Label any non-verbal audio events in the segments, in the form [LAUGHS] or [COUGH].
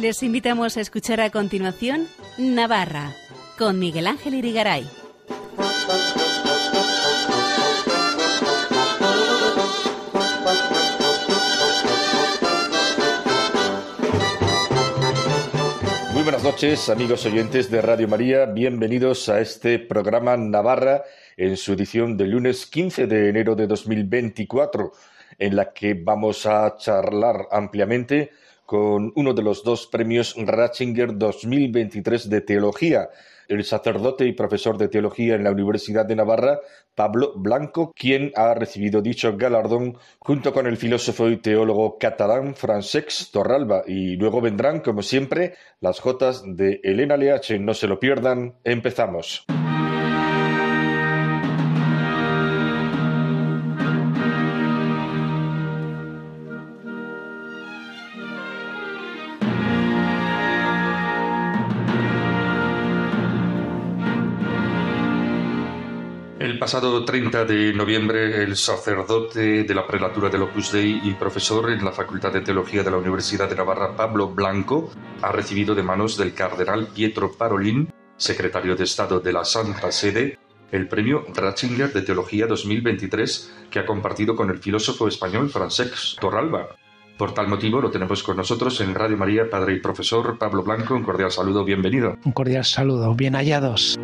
Les invitamos a escuchar a continuación Navarra con Miguel Ángel Irigaray. Muy buenas noches, amigos oyentes de Radio María. Bienvenidos a este programa Navarra en su edición del lunes 15 de enero de 2024, en la que vamos a charlar ampliamente con uno de los dos premios Ratzinger 2023 de Teología, el sacerdote y profesor de teología en la Universidad de Navarra, Pablo Blanco, quien ha recibido dicho galardón junto con el filósofo y teólogo catalán Francesc Torralba. Y luego vendrán, como siempre, las jotas de Elena Leache. No se lo pierdan. Empezamos. Pasado 30 de noviembre, el sacerdote de la prelatura del Opus Dei y profesor en la Facultad de Teología de la Universidad de Navarra, Pablo Blanco, ha recibido de manos del cardenal Pietro Parolin, secretario de Estado de la Santa Sede, el premio Ratzinger de Teología 2023 que ha compartido con el filósofo español Francesc Torralba. Por tal motivo lo tenemos con nosotros en Radio María, padre y profesor Pablo Blanco. Un cordial saludo, bienvenido. Un cordial saludo, bien hallados.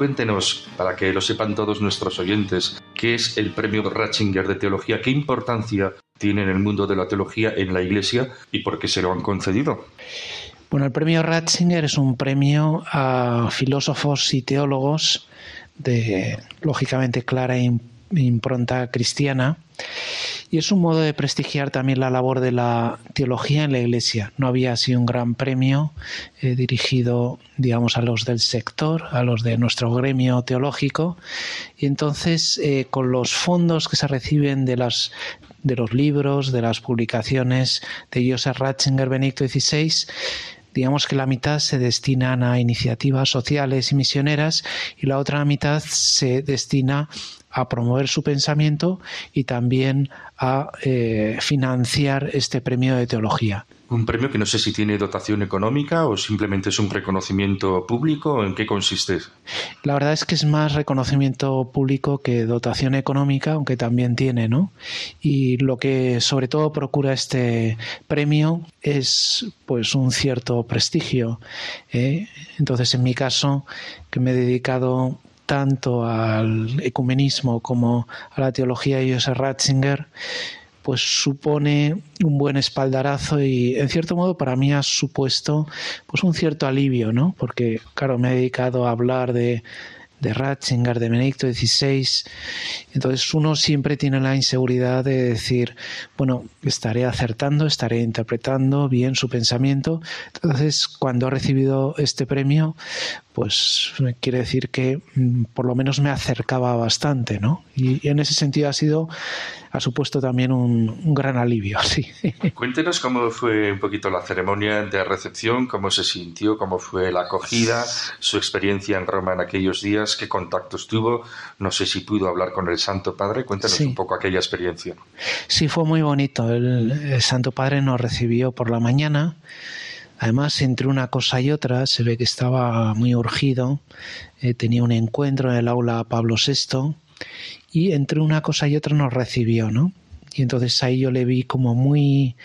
Cuéntenos, para que lo sepan todos nuestros oyentes, qué es el premio Ratzinger de Teología, qué importancia tiene en el mundo de la teología en la Iglesia y por qué se lo han concedido. Bueno, el premio Ratzinger es un premio a filósofos y teólogos de, lógicamente, clara impronta cristiana y es un modo de prestigiar también la labor de la teología en la Iglesia. No había así un gran premio eh, dirigido, digamos, a los del sector, a los de nuestro gremio teológico, y entonces eh, con los fondos que se reciben de las de los libros, de las publicaciones de Joseph Ratzinger Benedicto XVI, digamos que la mitad se destinan a iniciativas sociales y misioneras y la otra mitad se destina a promover su pensamiento y también a eh, financiar este premio de teología. Un premio que no sé si tiene dotación económica o simplemente es un reconocimiento público. ¿En qué consiste? La verdad es que es más reconocimiento público que dotación económica, aunque también tiene, ¿no? Y lo que sobre todo procura este premio es pues un cierto prestigio. ¿eh? Entonces, en mi caso, que me he dedicado tanto al ecumenismo como a la teología de Joseph Ratzinger, pues supone un buen espaldarazo y en cierto modo para mí ha supuesto pues un cierto alivio, ¿no? Porque claro, me he dedicado a hablar de de Ratzinger, de Benedicto XVI. Entonces uno siempre tiene la inseguridad de decir, bueno, estaré acertando, estaré interpretando bien su pensamiento. Entonces, cuando he recibido este premio, pues quiere decir que mm, por lo menos me acercaba bastante, ¿no? Y, en ese sentido ha sido, ha supuesto también un, gran alivio, [LAUGHS] sí. Cuéntenos cómo fue un poquito la ceremonia de recepción, cómo se sintió, cómo fue la acogida, su experiencia en Roma en aquellos días, qué contactos tuvo, no sé si pudo hablar con el Santo Padre, cuéntenos un poco aquella experiencia. Sí, fue muy bonito, el Santo Padre nos recibió por la mañana, Además, entre una cosa y otra, se ve que estaba muy urgido, eh, tenía un encuentro en el aula Pablo VI y entre una cosa y otra nos recibió, ¿no? Y entonces ahí yo le vi como muy,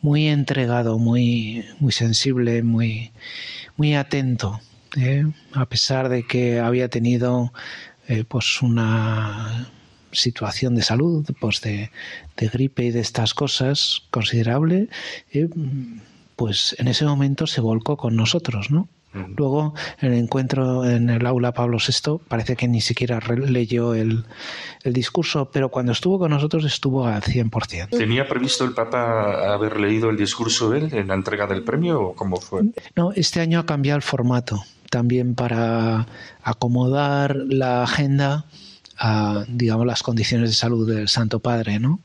muy entregado, muy, muy sensible, muy, muy atento, ¿eh? a pesar de que había tenido eh, pues una situación de salud, pues de, de, gripe y de estas cosas considerable pues en ese momento se volcó con nosotros, ¿no? Luego, en el encuentro en el aula Pablo VI, parece que ni siquiera leyó el, el, discurso, pero cuando estuvo con nosotros estuvo al 100%. ¿Tenía previsto el Papa haber leído el discurso él en la entrega del premio o cómo fue? No, este año ha cambiado el formato también para acomodar la agenda a, digamos, las condiciones de salud del Santo Padre, ¿no?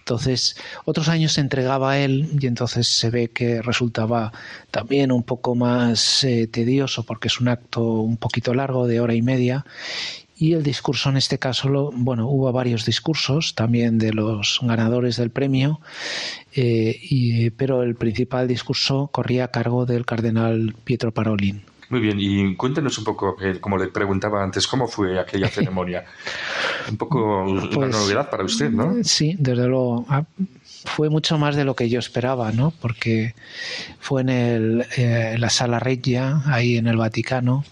Entonces, otros años se entregaba a él y entonces se ve que resultaba también un poco más eh, tedioso porque es un acto un poquito largo de hora y media y el discurso en este caso, lo, bueno, hubo varios discursos también de los ganadores del premio, eh, y, pero el principal discurso corría a cargo del cardenal Pietro Parolin. Muy bien, y cuéntenos un poco, eh, como le preguntaba antes, ¿cómo fue aquella [LAUGHS] ceremonia? un poco una pues, novedad para usted, ¿no? Sí, desde luego. Ah, fue mucho más de lo que yo esperaba, ¿no? Porque fue en, el, eh, en la Sala Regia, ahí en el Vaticano,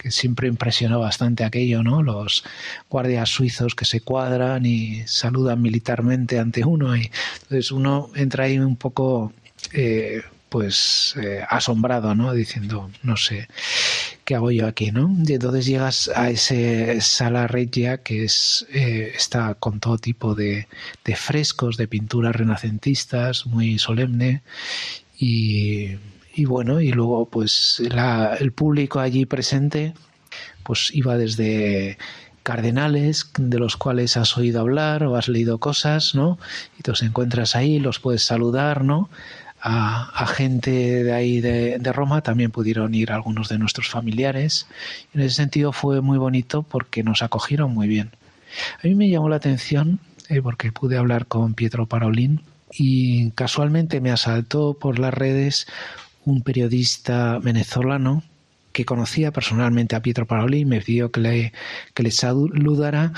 que siempre impresionó bastante aquello, ¿no? Los guardias suizos que se cuadran y saludan militarmente ante uno y entonces uno entra ahí un poco eh, pues eh, asombrado, ¿no? Diciendo, no sé, ¿qué hago yo aquí, no? Y entonces llegas a ese sala regia que es eh, está con todo tipo de, frescos, de pinturas renacentistas, muy solemne y bueno, y luego pues el público allí presente pues iba desde cardenales de los cuales has oído hablar o has leído cosas, ¿no? Y te encuentras ahí, los puedes saludar, ¿no? A, gente de ahí de, Roma también pudieron ir algunos de nuestros familiares. En ese sentido fue muy bonito porque nos acogieron muy bien. A mí me llamó la atención eh, porque pude hablar con Pietro Parolin y casualmente me asaltó por las redes un periodista venezolano que conocía personalmente a Pietro Paroli me pidió que le, que le saludara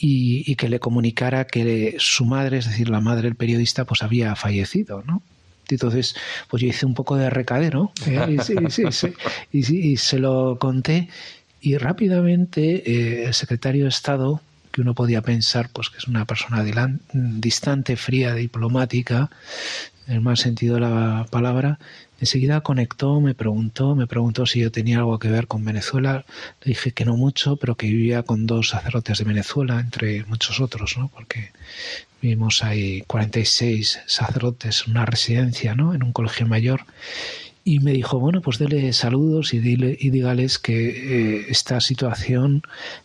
y, que le comunicara que su madre, es decir, la madre del periodista, pues había fallecido, ¿no? Entonces, pues yo hice un poco de recadero ¿eh? [LAUGHS] y, se lo conté y rápidamente eh, el secretario de Estado, que uno podía pensar pues que es una persona distante, fría, diplomática, en el mal sentido de la palabra, Enseguida conectó, me preguntó, me preguntó si yo tenía algo que ver con Venezuela. Le dije que no mucho, pero que vivía con dos sacerdotes de Venezuela, entre muchos otros, ¿no? Porque vivimos ahí 46 sacerdotes en una residencia, ¿no? En un colegio mayor. Y me dijo, bueno, pues dele saludos y, dile, y dígales que eh, esta situación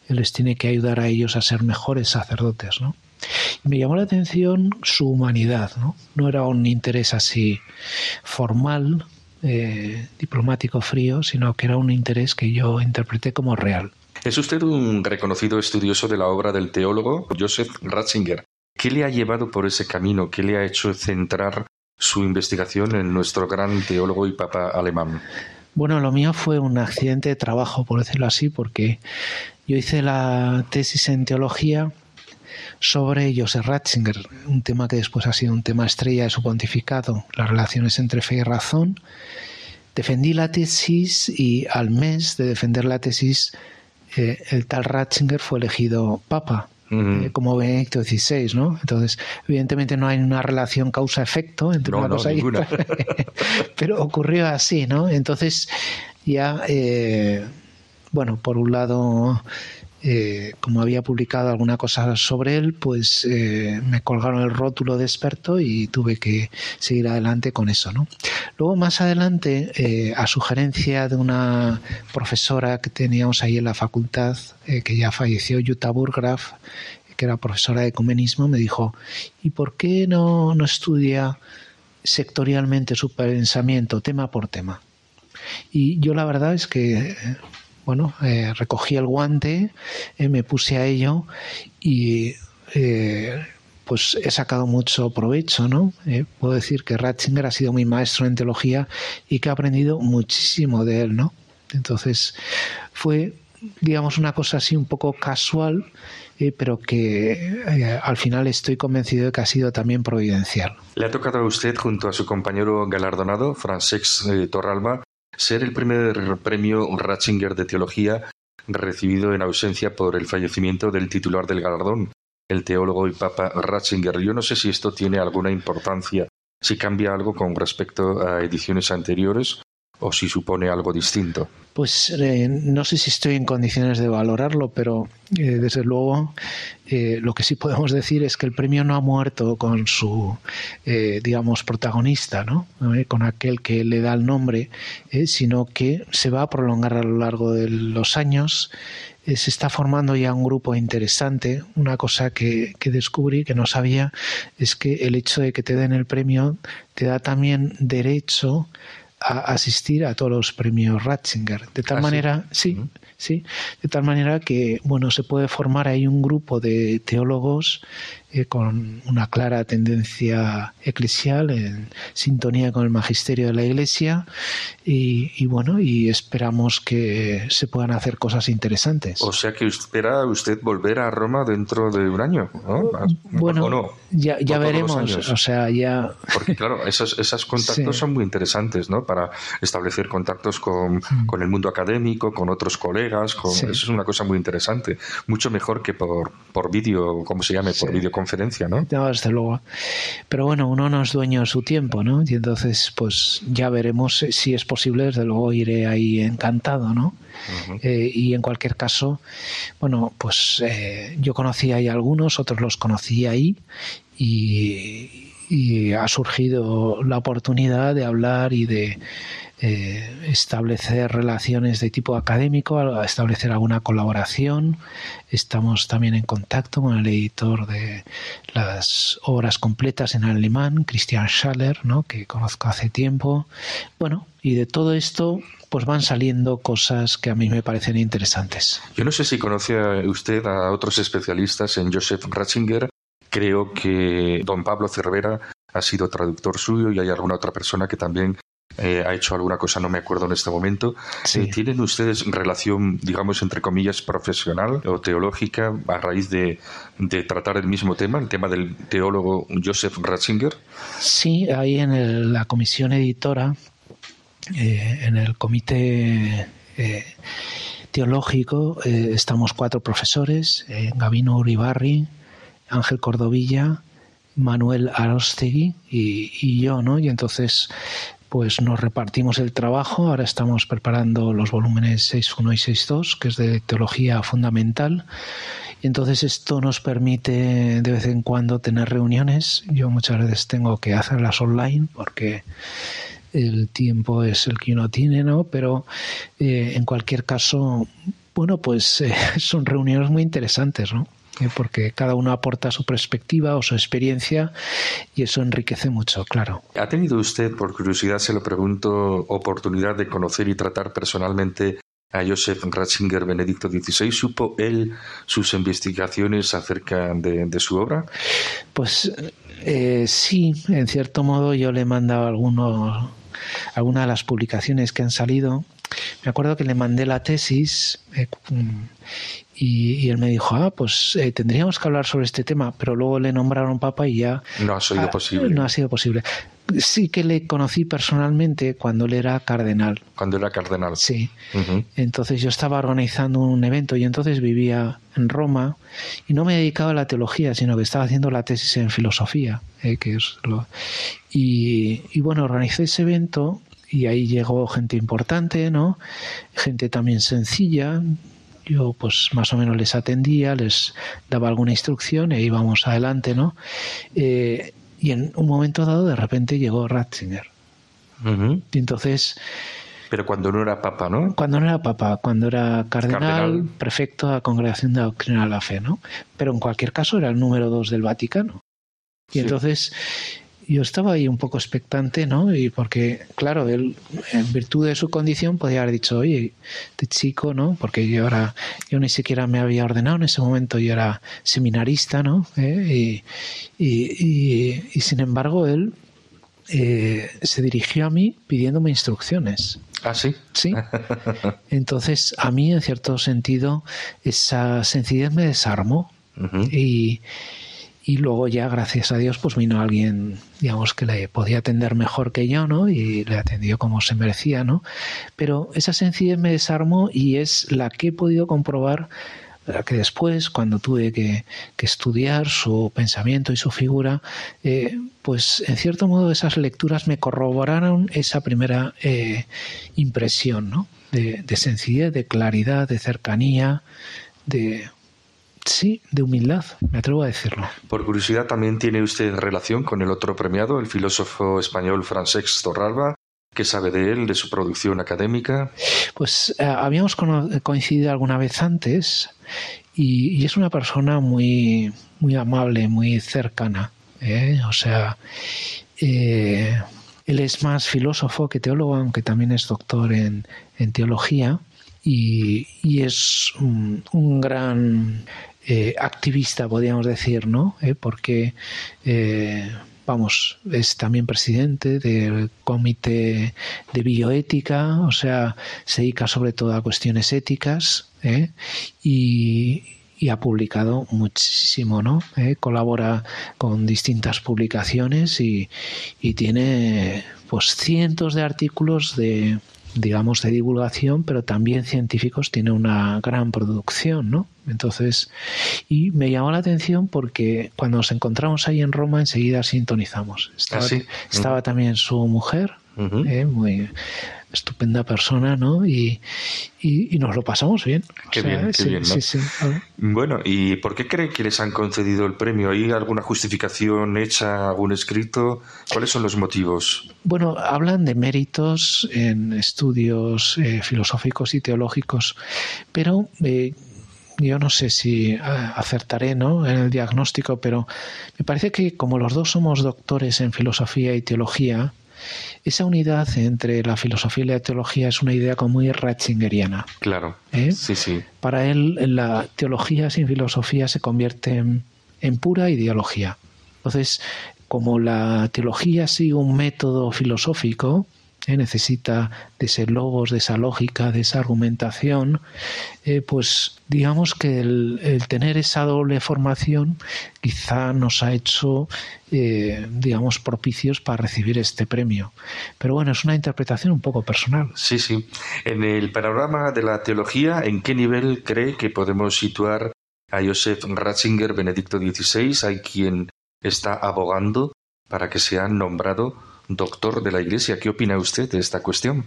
les tiene que ayudar a ellos a ser mejores sacerdotes, ¿no? Me llamó la atención su humanidad, ¿no? No era un interés así formal, eh, diplomático frío, sino que era un interés que yo interpreté como real. Es usted un reconocido estudioso de la obra del teólogo Joseph Ratzinger. ¿Qué le ha llevado por ese camino? ¿Qué le ha hecho centrar su investigación en nuestro gran teólogo y papa alemán? Bueno, lo mío fue un accidente de trabajo, por decirlo así, porque yo hice la tesis en teología sobre Joseph Ratzinger, un tema que después ha sido un tema estrella de su pontificado, las relaciones entre fe y razón. Defendí la tesis y al mes de defender la tesis eh, el tal Ratzinger fue elegido papa. Eh, como Benedicto XVI, ¿no? Entonces, evidentemente no hay una relación causa-efecto entre una cosa y otra, [LAUGHS] pero ocurrió así, ¿no? Entonces, ya, eh, bueno, por un lado, eh, como había publicado alguna cosa sobre él, pues eh, me colgaron el rótulo de experto y tuve que seguir adelante con eso. Luego, más adelante, eh, a sugerencia de una profesora que teníamos ahí en la facultad, que ya falleció, Jutta Burgraf, que era profesora de ecumenismo, me dijo, ¿y por qué no, no estudia sectorialmente su pensamiento, tema por tema? Y yo la verdad es que bueno, eh, recogí el guante, eh, me puse a ello y eh, pues he sacado mucho provecho, ¿no? puedo decir que Ratzinger ha sido mi maestro en teología y que he aprendido muchísimo de él, ¿no? Entonces fue, digamos, una cosa así un poco casual, pero que al final estoy convencido de que ha sido también providencial. Le ha tocado a usted, junto a su compañero galardonado, Francesc Torralba, ser el primer premio Ratzinger de Teología recibido en ausencia por el fallecimiento del titular del galardón, el teólogo y papa Ratzinger. Yo no sé si esto tiene alguna importancia, si cambia algo con respecto a ediciones anteriores o si supone algo distinto. Pues eh, no sé si estoy en condiciones de valorarlo, pero eh, desde luego eh, lo que sí podemos decir es que el premio no ha muerto con su, digamos, protagonista, ¿no? con aquel que le da el nombre, sino que se va a prolongar a lo largo de los años. se está formando ya un grupo interesante. Una cosa que descubrí que no sabía es que el hecho de que te den el premio te da también derecho a asistir a todos los premios Ratzinger. De tal ¿Ah, manera, sí, sí, de tal manera que bueno se puede formar ahí un grupo de teólogos eh, con una clara tendencia eclesial en sintonía con el magisterio de la Iglesia y, bueno y esperamos que se puedan hacer cosas interesantes. O sea que espera usted volver a Roma dentro de un año, ¿no? Bueno, no? ya, ya veremos, o sea ya porque claro esos, esos contactos son muy interesantes, ¿no? Para establecer contactos con, mm. con el mundo académico, con otros colegas, con, eso es una cosa muy interesante, mucho mejor que por por vídeo, como se llame, por videoconferencia conferencia, ¿no? desde luego. Pero bueno, uno no es dueño de su tiempo, ¿no? Y entonces, pues ya veremos si es posible, desde luego iré ahí encantado, ¿no? Eh, y en cualquier caso, bueno, pues eh, yo conocí ahí algunos, otros los conocí ahí y, y ha surgido la oportunidad de hablar y de eh, establecer relaciones de tipo académico, establecer alguna colaboración. Estamos también en contacto con el editor de las obras completas en alemán, Christian Schaller, ¿no? que conozco hace tiempo. Bueno, y de todo esto pues van saliendo cosas que a mí me parecen interesantes. Yo no sé si conoce usted a otros especialistas en Joseph Ratzinger. Creo que don Pablo Cervera ha sido traductor suyo y hay alguna otra persona que también eh, ha hecho alguna cosa, no me acuerdo en este momento. Eh, ¿Tienen ustedes relación, digamos, entre comillas, profesional o teológica a raíz de, tratar el mismo tema, el tema del teólogo Joseph Ratzinger? Sí, ahí en la comisión editora, eh, en el comité teológico, estamos cuatro profesores, Gabino Uribarri, Ángel Cordovilla, Manuel Arostegui y, y, yo, ¿no? Y entonces pues nos repartimos el trabajo. Ahora estamos preparando los volúmenes 6.1 y 6.2, que es de teología fundamental. Y entonces esto nos permite de vez en cuando tener reuniones. Yo muchas veces tengo que hacerlas online porque el tiempo es el que uno tiene, ¿no? Pero eh, en cualquier caso, bueno, pues eh, [LAUGHS] son reuniones muy interesantes, ¿no? ¿Eh? porque cada uno aporta su perspectiva o su experiencia y eso enriquece mucho, claro. ¿Ha tenido usted, por curiosidad, se lo pregunto, oportunidad de conocer y tratar personalmente a Joseph Ratzinger Benedicto XVI? ¿Supo él sus investigaciones acerca de, su obra? Pues eh, sí, en cierto modo yo le he mandado algunos, algunas de las publicaciones que han salido. Me acuerdo que le mandé la tesis eh, y, él me dijo, ah, pues eh, tendríamos que hablar sobre este tema, pero luego le nombraron papa y ya... No ha sido posible. No ha sido posible. Sí que le conocí personalmente cuando él era cardenal. Cuando era cardenal. Sí. Entonces yo estaba organizando un evento y entonces vivía en Roma y no me dedicaba a la teología, sino que estaba haciendo la tesis en filosofía. Eh, que es lo... y, y bueno, organizé ese evento y ahí llegó gente importante, ¿no? Gente también sencilla, yo pues más o menos les atendía, les daba alguna instrucción e íbamos adelante, ¿no? Eh, y en un momento dado de repente llegó Ratzinger. Y entonces... Pero cuando no era papa, ¿no? Cuando no era papa, cuando era cardenal, prefecto de la Congregación de Doctrina de la Fe, ¿no? Pero en cualquier caso era el número dos del Vaticano. Y entonces yo estaba ahí un poco expectante, ¿no? Y porque, claro, él, en virtud de su condición, podía haber dicho, oye, este chico, ¿no? Porque yo ahora, yo ni siquiera me había ordenado en ese momento, yo era seminarista, ¿no? ¿Eh? Y, y, sin embargo, él eh, se dirigió a mí pidiéndome instrucciones. Ah, sí. Sí. [LAUGHS] Entonces, a mí, en cierto sentido, esa sencillez me desarmó. Y y luego ya gracias a Dios pues vino alguien digamos que le podía atender mejor que yo no y le atendió como se merecía no pero esa sencillez me desarmó y es la que he podido comprobar que después, cuando tuve que, estudiar su pensamiento y su figura, eh, pues en cierto modo esas lecturas me corroboraron esa primera eh, impresión ¿no? de, de sencillez, de claridad, de cercanía, de Sí, de humildad, me atrevo a decirlo. Por curiosidad, ¿también tiene usted relación con el otro premiado, el filósofo español Francesc Torralba? ¿Qué sabe de él, de su producción académica? Pues eh, habíamos coincidido alguna vez antes y, es una persona muy, muy amable, muy cercana. ¿eh? O sea, eh, él es más filósofo que teólogo, aunque también es doctor en, teología. Y, es un, gran activista, podríamos decir, ¿no? porque vamos, es también presidente del comité de bioética, o sea, se dedica sobre todo a cuestiones éticas ¿eh? y, ha publicado muchísimo, ¿no? ¿Eh? Colabora con distintas publicaciones y, y tiene pues cientos de artículos de, digamos, de divulgación, pero también científicos, tiene una gran producción, ¿no? Entonces, y me llamó la atención porque cuando nos encontramos ahí en Roma, enseguida sintonizamos. Estaba, ¿Ah, estaba también su mujer, ¿eh? muy estupenda persona, ¿no? Y, y, nos lo pasamos bien. Qué bien, qué bien. Bueno, ¿y por qué cree que les han concedido el premio? ¿Hay alguna justificación hecha, algún escrito? ¿Cuáles son los motivos? Bueno, hablan de méritos en estudios eh, filosóficos y teológicos, pero eh, yo no sé si eh, acertaré ¿no? en el diagnóstico, pero me parece que como los dos somos doctores en filosofía y teología, esa unidad entre la filosofía y la teología es una idea como muy ratzingeriana. Claro. ¿Eh? Sí, sí. Para él, la teología sin filosofía se convierte en, en pura ideología. Entonces, como la teología sigue un método filosófico, ¿eh? necesita de ese logos, de esa lógica, de esa argumentación, eh, pues digamos que el, tener esa doble formación quizá nos ha hecho, eh, digamos, propicios para recibir este premio. Pero bueno, es una interpretación un poco personal. Sí, sí. En el panorama de la teología, ¿en qué nivel cree que podemos situar a Joseph Ratzinger, Benedicto XVI? Hay quien está abogando para que sea nombrado doctor de la Iglesia. ¿Qué opina usted de esta cuestión?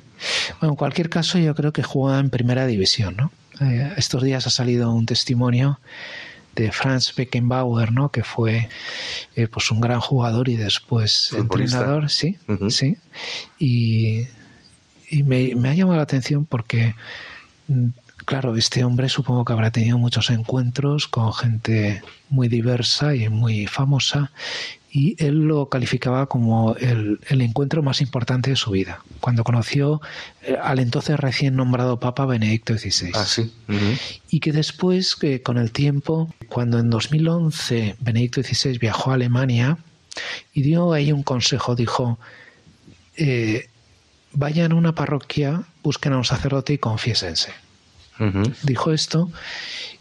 Bueno, en cualquier caso, yo creo que juega en primera división. ¿no? Eh, estos días ha salido un testimonio de Franz Beckenbauer, ¿no? que fue eh, pues un gran jugador y después entrenador, sí, sí. Y, me, me, ha llamado la atención porque, mm, claro, este hombre supongo que habrá tenido muchos encuentros con gente muy diversa y muy famosa y él lo calificaba como el, encuentro más importante de su vida, cuando conoció eh, al entonces recién nombrado Papa Benedicto XVI. Ah, sí. Y que después, que con el tiempo, cuando en 2011 Benedicto XVI viajó a Alemania y dio ahí un consejo, dijo, eh, vayan a una parroquia, busquen a un sacerdote y confiésense. Dijo esto,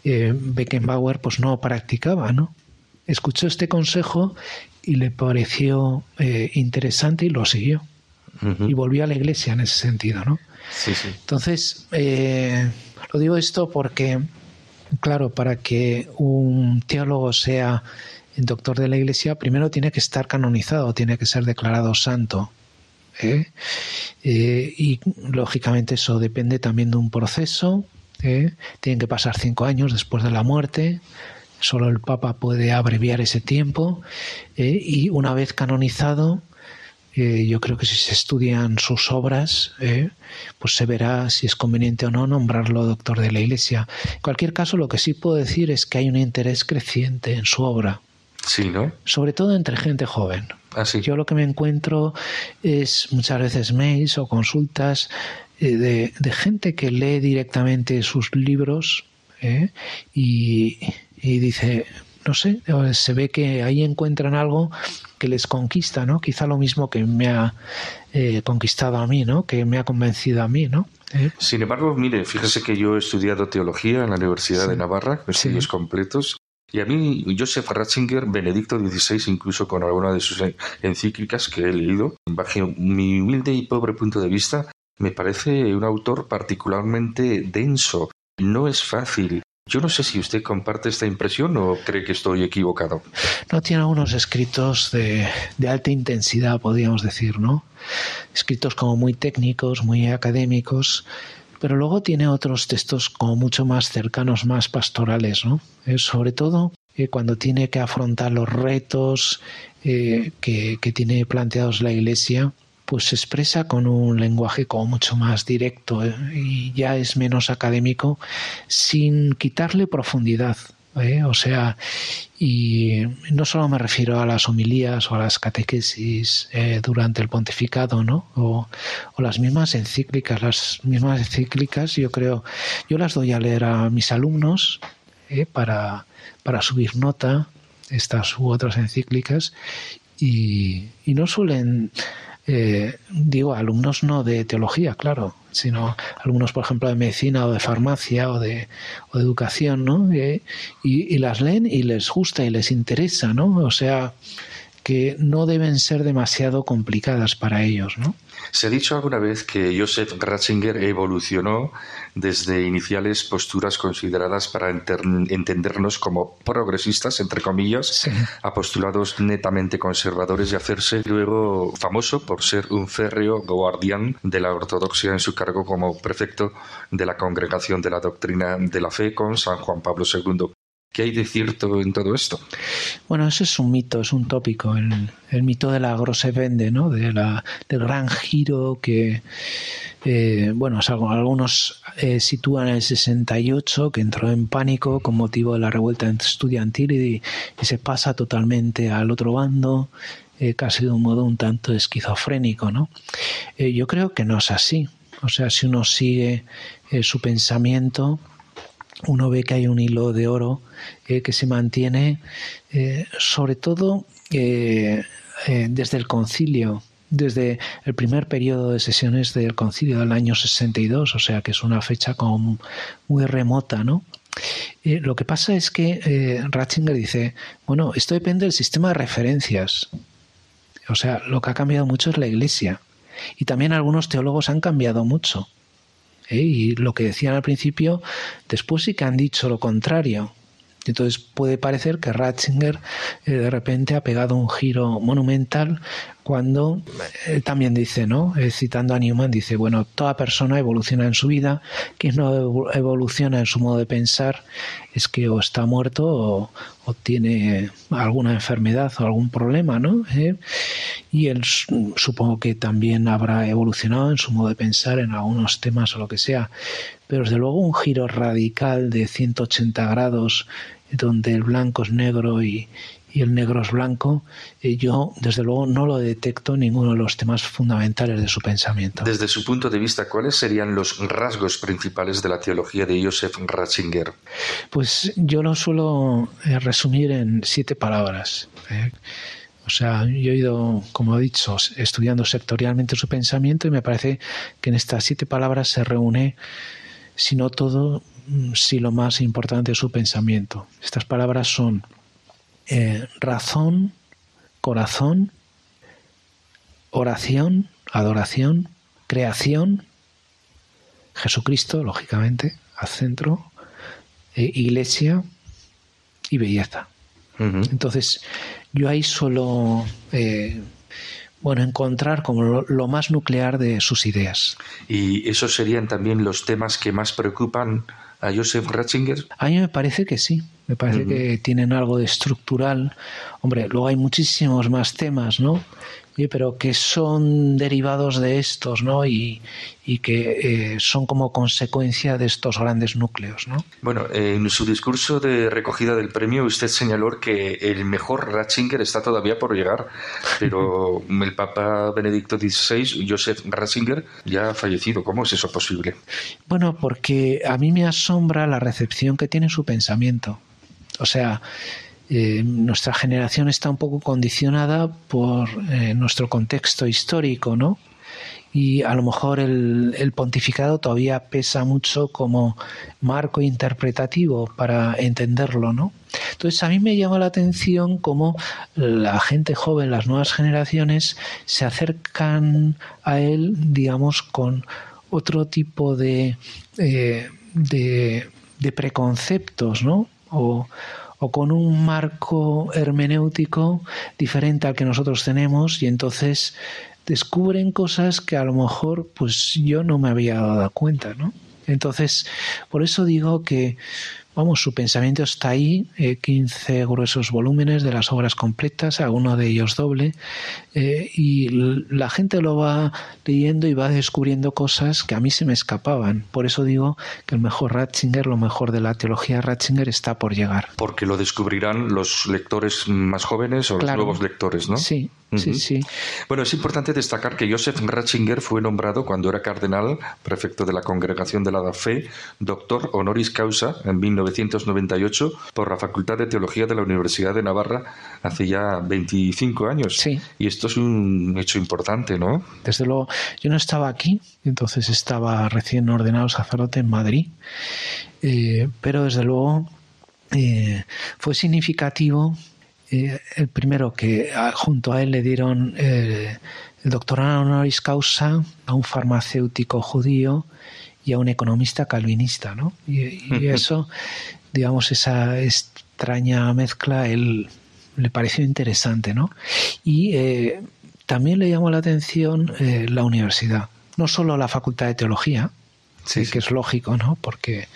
eh, Beckenbauer pues no practicaba, ¿no? Escuchó este consejo y le pareció eh, interesante y lo siguió. Y volvió a la iglesia en ese sentido, ¿no? Sí, sí. Entonces, eh, lo digo esto porque, claro, para que un teólogo sea doctor de la iglesia, primero tiene que estar canonizado, tiene que ser declarado santo. ¿eh? y lógicamente eso depende también de un proceso. Tienen que pasar cinco años después de la muerte Solo el Papa puede abreviar ese tiempo eh, y una vez canonizado, eh, yo creo que si se estudian sus obras, eh, pues se verá si es conveniente o no nombrarlo doctor de la Iglesia. En cualquier caso, lo que sí puedo decir es que hay un interés creciente en su obra. Sí, ¿no? Sobre todo entre gente joven. Ah, yo lo que me encuentro es muchas veces mails o consultas de, de gente que lee directamente sus libros y, y dice, no sé, se ve que ahí encuentran algo que les conquista, ¿no? Quizá lo mismo que me ha eh, conquistado a mí, ¿no? Que me ha convencido a mí, ¿no? ¿Eh? Sin embargo, mire, fíjese que yo he estudiado teología en la Universidad de Navarra, estudios completos, y a mí Joseph Ratzinger, Benedicto XVI, incluso con alguna de sus encíclicas que he leído, bajo mi humilde y pobre punto de vista, me parece un autor particularmente denso. No es fácil Yo no sé si usted comparte esta impresión o cree que estoy equivocado. No tiene algunos escritos de, de alta intensidad, podríamos decir, ¿no? Escritos como muy técnicos, muy académicos, pero luego tiene otros textos como mucho más cercanos, más pastorales, ¿no? Eh, sobre todo eh, cuando tiene que afrontar los retos eh, que, tiene planteados la Iglesia pues se expresa con un lenguaje como mucho más directo ¿eh? y ya es menos académico sin quitarle profundidad. ¿eh? O sea, y no solo me refiero a las homilías o a las catequesis eh, durante el pontificado, ¿no? O, las mismas encíclicas, las mismas encíclicas, yo creo, yo las doy a leer a mis alumnos para, para subir nota, estas u otras encíclicas, y no suelen eh, digo, alumnos no de teología, claro, sino alumnos, por ejemplo, de medicina o de farmacia o de, o de educación, ¿no? Eh, y, y, las leen y les gusta y les interesa, ¿no? O sea, que no deben ser demasiado complicadas para ellos, ¿no? Se ha dicho alguna vez que Joseph Ratzinger evolucionó desde iniciales posturas consideradas para entendernos como progresistas, entre comillas, sí. a postulados netamente conservadores y hacerse luego famoso por ser un férreo guardián de la ortodoxia en su cargo como prefecto de la Congregación de la Doctrina de la Fe con San Juan Pablo II. ¿Qué hay de cierto en todo esto? Bueno, eso es un mito, es un tópico, el, mito de la grosse vende, ¿no? De la, del gran giro que, eh, bueno, algunos eh, sitúan el 68, que entró en pánico con motivo de la revuelta estudiantil y, se pasa totalmente al otro bando, eh, casi de un modo un tanto esquizofrénico, ¿no? Eh, yo creo que no es así. O sea, si uno sigue su pensamiento, uno ve que hay un hilo de oro eh, que se mantiene eh, sobre todo eh, desde el concilio, desde el primer periodo de sesiones del concilio del año 62, o sea que es una fecha muy remota, ¿no? lo que pasa es que Ratzinger dice, bueno, esto depende del sistema de referencias. O sea, lo que ha cambiado mucho es la Iglesia. Y también algunos teólogos han cambiado mucho. ¿Eh? y lo que decían al principio, después sí que han dicho lo contrario. Entonces puede parecer que Ratzinger eh, de repente ha pegado un giro monumental cuando él también dice, ¿no? Eh, citando a Newman, dice, bueno, toda persona evoluciona en su vida, quien no evoluciona en su modo de pensar es que o está muerto o, o tiene alguna enfermedad o algún problema, ¿no? ¿Eh? Y él supongo que también habrá evolucionado en su modo de pensar en algunos temas o lo que sea, pero desde luego un giro radical de 180 grados donde el blanco es negro y, y el negro es blanco, eh, yo desde luego no lo detecto en ninguno de los temas fundamentales de su pensamiento. Desde su punto de vista, ¿cuáles serían los rasgos principales de la teología de Joseph Ratzinger? Pues yo lo suelo eh, resumir en siete palabras. ¿eh? O sea, yo he ido, como he dicho, estudiando sectorialmente su pensamiento y me parece que en estas siete palabras se reúne, si no todo, si lo más importante de su pensamiento. Estas palabras son eh, razón, corazón, oración, adoración, creación, Jesucristo, lógicamente, al centro, eh, iglesia y belleza. Uh -huh. Entonces, yo ahí suelo, eh, bueno, encontrar como lo, lo, más nuclear de sus ideas. ¿Y esos serían también los temas que más preocupan a Joseph Ratzinger? A mí me parece que sí. Me parece uh -huh. que tienen algo de estructural. Hombre, luego hay muchísimos más temas, ¿no? pero que son derivados de estos, ¿no? Y, y que eh, son como consecuencia de estos grandes núcleos, ¿no? Bueno, en su discurso de recogida del premio usted señaló que el mejor Ratzinger está todavía por llegar, pero [LAUGHS] el Papa Benedicto XVI, Joseph Ratzinger, ya ha fallecido. ¿Cómo es eso posible? Bueno, porque a mí me asombra la recepción que tiene su pensamiento. O sea, eh, nuestra generación está un poco condicionada por eh, nuestro contexto histórico, ¿no? Y a lo mejor el, pontificado todavía pesa mucho como marco interpretativo para entenderlo, ¿no? Entonces a mí me llama la atención cómo la gente joven, las nuevas generaciones, se acercan a él, digamos, con otro tipo de, eh, preconceptos, ¿no? O, o con un marco hermenéutico diferente al que nosotros tenemos y entonces descubren cosas que a lo mejor pues yo no me había dado cuenta, ¿no? Entonces, por eso digo que Vamos, su pensamiento está ahí, 15 eh, gruesos volúmenes de las obras completas, alguno de ellos doble, eh, y la gente lo va leyendo y va descubriendo cosas que a mí se me escapaban. Por eso digo que el mejor Ratzinger, lo mejor de la teología Ratzinger está por llegar. Porque lo descubrirán los lectores más jóvenes o los nuevos lectores, ¿no? Sí, Sí, sí. Bueno, es importante destacar que Joseph Ratzinger fue nombrado cuando era cardenal, prefecto de la Congregación de la Fe, doctor honoris causa en 1998 por la Facultad de Teología de la Universidad de Navarra hace ya 25 años. Sí. Y esto es un hecho importante, ¿no? Desde luego, yo no estaba aquí, entonces estaba recién ordenado sacerdote en Madrid, eh, pero desde luego eh, fue significativo el primero que junto a él le dieron eh, el doctorado honoris causa a un farmacéutico judío y a un economista calvinista, ¿no? Y, eso, digamos, esa extraña mezcla, él le pareció interesante, ¿no? Y eh, también le llamó la atención eh, la universidad, no solo la Facultad de Teología, sí, que es lógico, ¿no? Porque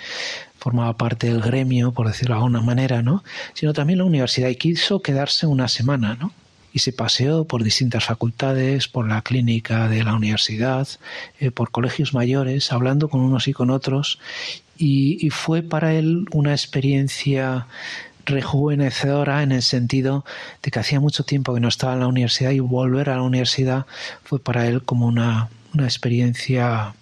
formaba parte del gremio, por decirlo de alguna manera, ¿no? Sino también la universidad y quiso quedarse una semana, ¿no? Y se paseó por distintas facultades, por la clínica de la universidad, eh, por colegios mayores, hablando con unos y con otros, y, y fue para él una experiencia rejuvenecedora en el sentido de que hacía mucho tiempo que no estaba en la universidad y volver a la universidad fue para él como una, una experiencia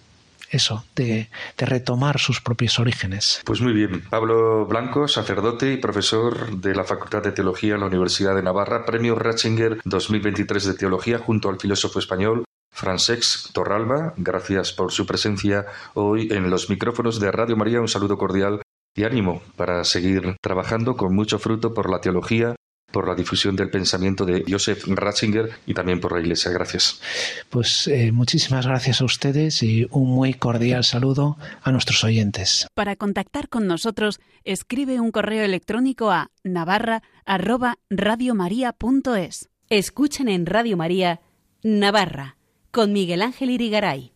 eso, de, retomar sus propios orígenes. Pues muy bien. Pablo Blanco, sacerdote y profesor de la Facultad de Teología en la Universidad de Navarra, Premio Ratzinger 2023 de Teología junto al filósofo español Francesc Torralba. Gracias por su presencia hoy en los micrófonos de Radio María. Un saludo cordial y ánimo para seguir trabajando con mucho fruto por la teología por la difusión del pensamiento de Joseph Ratzinger y también por la Iglesia. Gracias. Pues eh, muchísimas gracias a ustedes y un muy cordial saludo a nuestros oyentes. Para contactar con nosotros, escribe un correo electrónico a navarra@radiomaria.es. Escuchen en Radio María Navarra con Miguel Ángel Irigaray.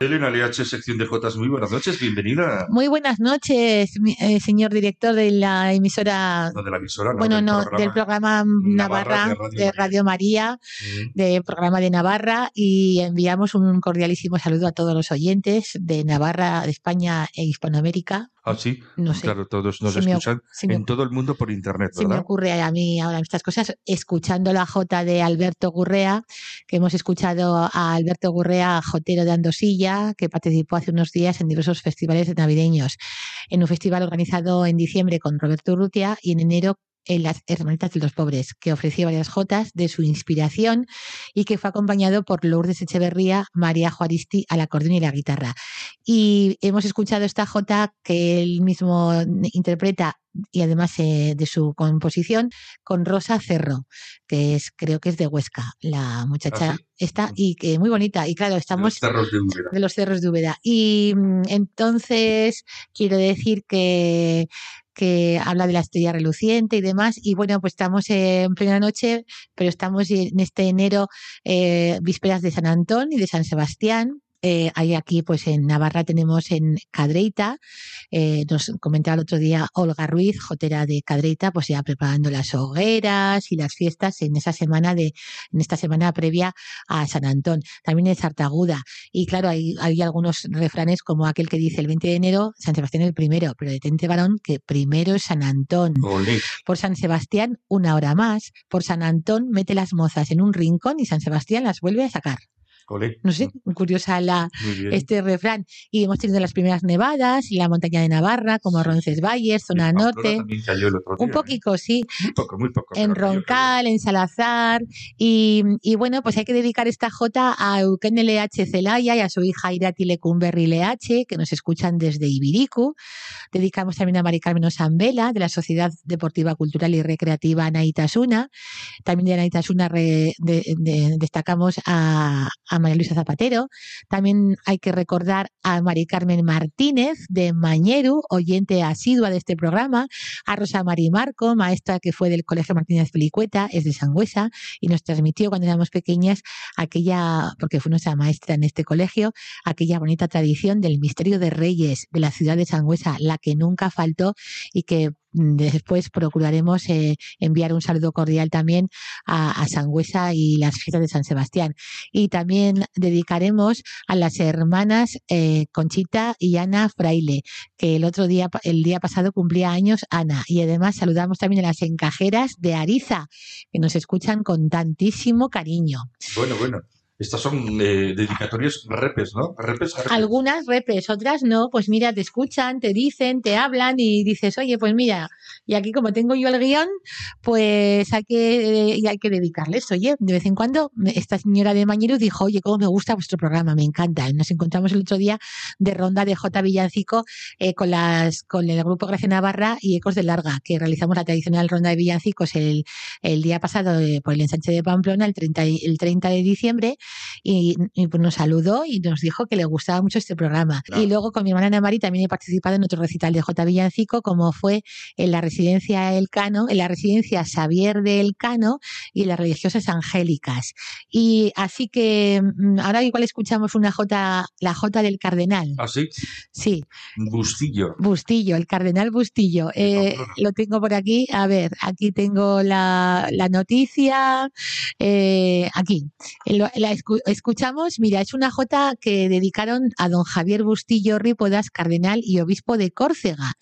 Elena LH, sección de Jotas, muy buenas noches, bienvenida. Muy buenas noches, eh, señor director de la emisora. No, de la emisora, Bueno, no, del programa Navarra, de Radio, María, del programa de Navarra, y enviamos un cordialísimo saludo a todos los oyentes de Navarra, de España e Hispanoamérica Ah, sí. No sé. Claro, todos nos escuchan en todo el mundo por internet, ¿verdad? Se me ocurre a mí ahora estas cosas, escuchando la J de Alberto Gurrea, que hemos escuchado a Alberto Gurrea, jotero de Andosilla, que participó hace unos días en diversos festivales navideños. En un festival organizado en diciembre con Roberto Urrutia y en enero en las Hermanitas de los Pobres, que ofreció varias jotas de su inspiración y que fue acompañado por Lourdes Echeverría, María Juaristi al acordeón y la guitarra. Y hemos escuchado esta jota que él mismo interpreta y además eh, de su composición con Rosa Cerro, que es creo que es de Huesca, la muchacha ¿Ah, está y que muy bonita y claro, estamos de los cerros de. De los cerros de Úbeda. Y mm, entonces quiero decir que que habla de la estrella reluciente y demás. Y bueno, pues estamos en plena noche, pero estamos en este enero, eh, vísperas de San Antón y de San Sebastián, eh, hay aquí, pues en Navarra tenemos en Cadreita, eh, nos comentaba el otro día Olga Ruiz, jotera de Cadreita, pues ya preparando las hogueras y las fiestas en esa semana de, en esta semana previa a San Antón. También en Sartaguda. Y claro, hay, hay algunos refranes como aquel que dice el 20 de enero, San Sebastián el primero, pero detente varón que primero es San Antón. Por San Sebastián, una hora más. Por San Antón, mete las mozas en un rincón y San Sebastián las vuelve a sacar. No sé, curiosa la, este refrán. Y hemos tenido las primeras nevadas y la montaña de Navarra, como Roncesvalles, zona norte. un ¿eh? poquito, sí. Muy poco, muy poco. En Roncal, en Salazar. Y, y, bueno, pues hay que dedicar esta jota a Euken LH Celaya y a su hija Irati Lecumberri LH, que nos escuchan desde Ibiricu. Dedicamos también a Mari Carmen Osambela, de la Sociedad Deportiva, Cultural y Recreativa Naitasuna. También de Naitasuna destacamos a a María Luisa Zapatero. También hay que recordar a Mari Carmen Martínez de Mañeru, oyente asidua de este programa, a Rosa Mari Marco, maestra que fue del Colegio Martínez Felicueta, es de Sangüesa y nos transmitió cuando éramos pequeñas aquella, porque fue nuestra maestra en este colegio, aquella bonita tradición del misterio de Reyes de la ciudad de Sangüesa, la que nunca faltó y que Después procuraremos eh, enviar un saludo cordial también a, Sangüesa y las fiestas de San Sebastián. Y también dedicaremos a las hermanas eh, Conchita y Ana Fraile, que el otro día, el día pasado cumplía años Ana. Y además saludamos también a las encajeras de Ariza, que nos escuchan con tantísimo cariño. Bueno, bueno. Estas son eh, dedicatorias repes, ¿no? Repes, Algunas repes, otras no. Pues mira, te escuchan, te dicen, te hablan y dices, oye, pues mira, y aquí como tengo yo el guion, pues hay que, hay que dedicarles. Oye, de vez en cuando esta señora de Mañeros dijo, oye, cómo me gusta vuestro programa, me encanta. Nos encontramos el otro día de ronda de J. Villancico eh, con, las, con el grupo Gracia Navarra y Ecos de Larga, que realizamos la tradicional ronda de Villancicos el, el día pasado eh, por el ensanche de Pamplona, el 30, el 30 de diciembre y, pues nos saludó y nos dijo que le gustaba mucho este programa. Y luego con mi hermana Ana Mari también he participado en otro recital de J. Villancico, como fue en la residencia Elcano, en la residencia Xavier de Elcano y en las religiosas angélicas. Y así que mm, ahora igual escuchamos una J, la J del Cardenal. ¿Ah, sí? Sí. Bustillo. Bustillo, el Cardenal Bustillo. Eh, lo tengo por aquí. A ver, aquí tengo la, la noticia. Eh, aquí. La, escuchamos, mira, es una jota que dedicaron a don Javier Bustillo Ripodas, cardenal y obispo de Córcega.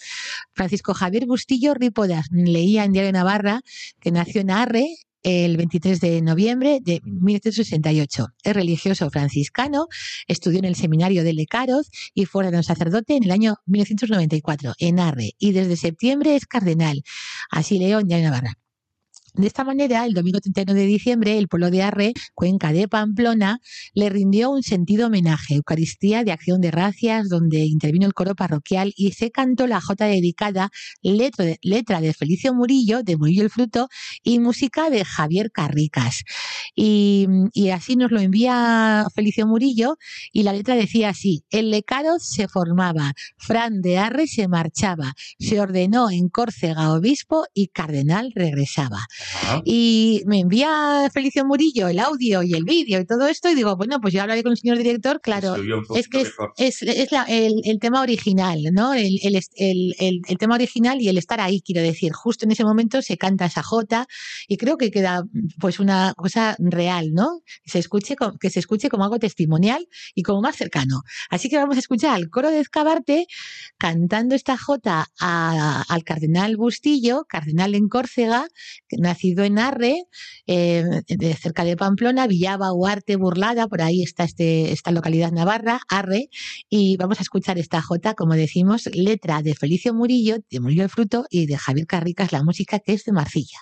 Francisco Javier Bustillo Ripodas leía en Diario Navarra que nació en Arre el 23 de noviembre de 1968. Es religioso franciscano, estudió en el seminario de Lecaros y fue ordenado sacerdote en el año 1994 en Arre y desde septiembre es cardenal. Así leo en Diario Navarra. De esta manera, el domingo 31 de diciembre, el pueblo de Arre, cuenca de Pamplona, le rindió un sentido homenaje, Eucaristía de Acción de Gracias, donde intervino el coro parroquial y se cantó la jota dedicada, letra de, Felicio Murillo, de Murillo el Fruto, y música de Javier Carricas. Y, así nos lo envía Felicio Murillo, y la letra decía así, el lecado se formaba, Fran de Arre se marchaba, se ordenó en Córcega obispo y cardenal regresaba. Y me envía Felicio Murillo el audio y el vídeo y todo esto y digo, bueno, pues yo hablaré con el señor director, claro, es que es, el, tema original, ¿no? El, el, tema original y el estar ahí, quiero decir, justo en ese momento se canta esa jota y creo que queda pues una cosa real, ¿no? Que se escuche, que se escuche como algo testimonial y como más cercano. Así que vamos a escuchar al coro de Escabarte cantando esta jota al cardenal Bustillo, cardenal en Córcega, nacido en Arre, eh, de cerca de Pamplona, Villaba, Huarte, Burlada, por ahí está este, esta localidad navarra, Arre, y vamos a escuchar esta jota, como decimos, letra de Felicio Murillo, de Murillo el Fruto, y de Javier Carricas, la música que es de Marcilla.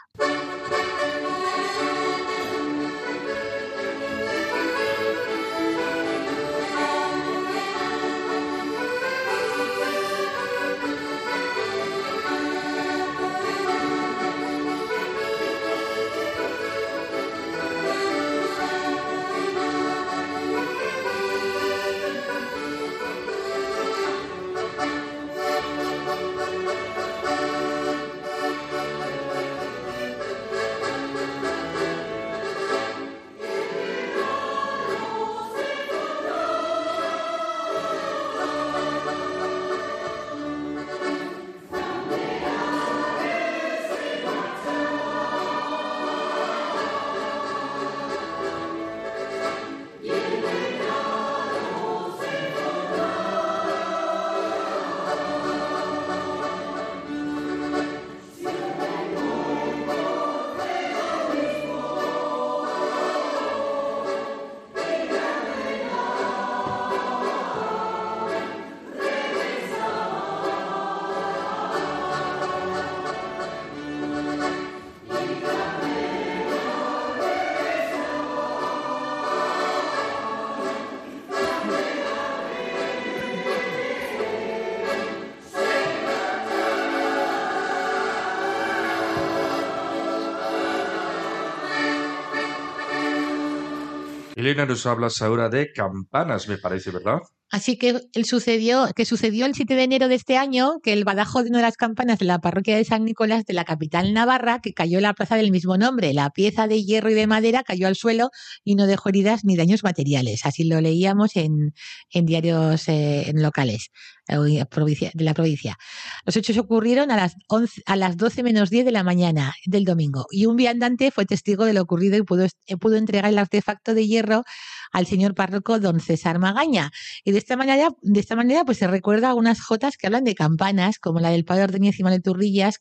Elena, nos hablas ahora de campanas, me parece, ¿verdad? Así que el sucedió, que sucedió el 7 de enero de este año, que el badajo de una de las campanas de la parroquia de San Nicolás de la capital navarra, que cayó en la plaza del mismo nombre. La pieza de hierro y de madera cayó al suelo y no dejó heridas ni daños materiales. Así lo leíamos en, en diarios eh, locales de la provincia. Los hechos ocurrieron a las, 11, a las 12 menos 10 de la mañana del domingo y un viandante fue testigo de lo ocurrido y pudo, pudo entregar el artefacto de hierro al señor párroco don César Magaña. Y de esta manera, de esta manera pues se recuerda algunas jotas que hablan de campanas, como la del padre Ordeñez y de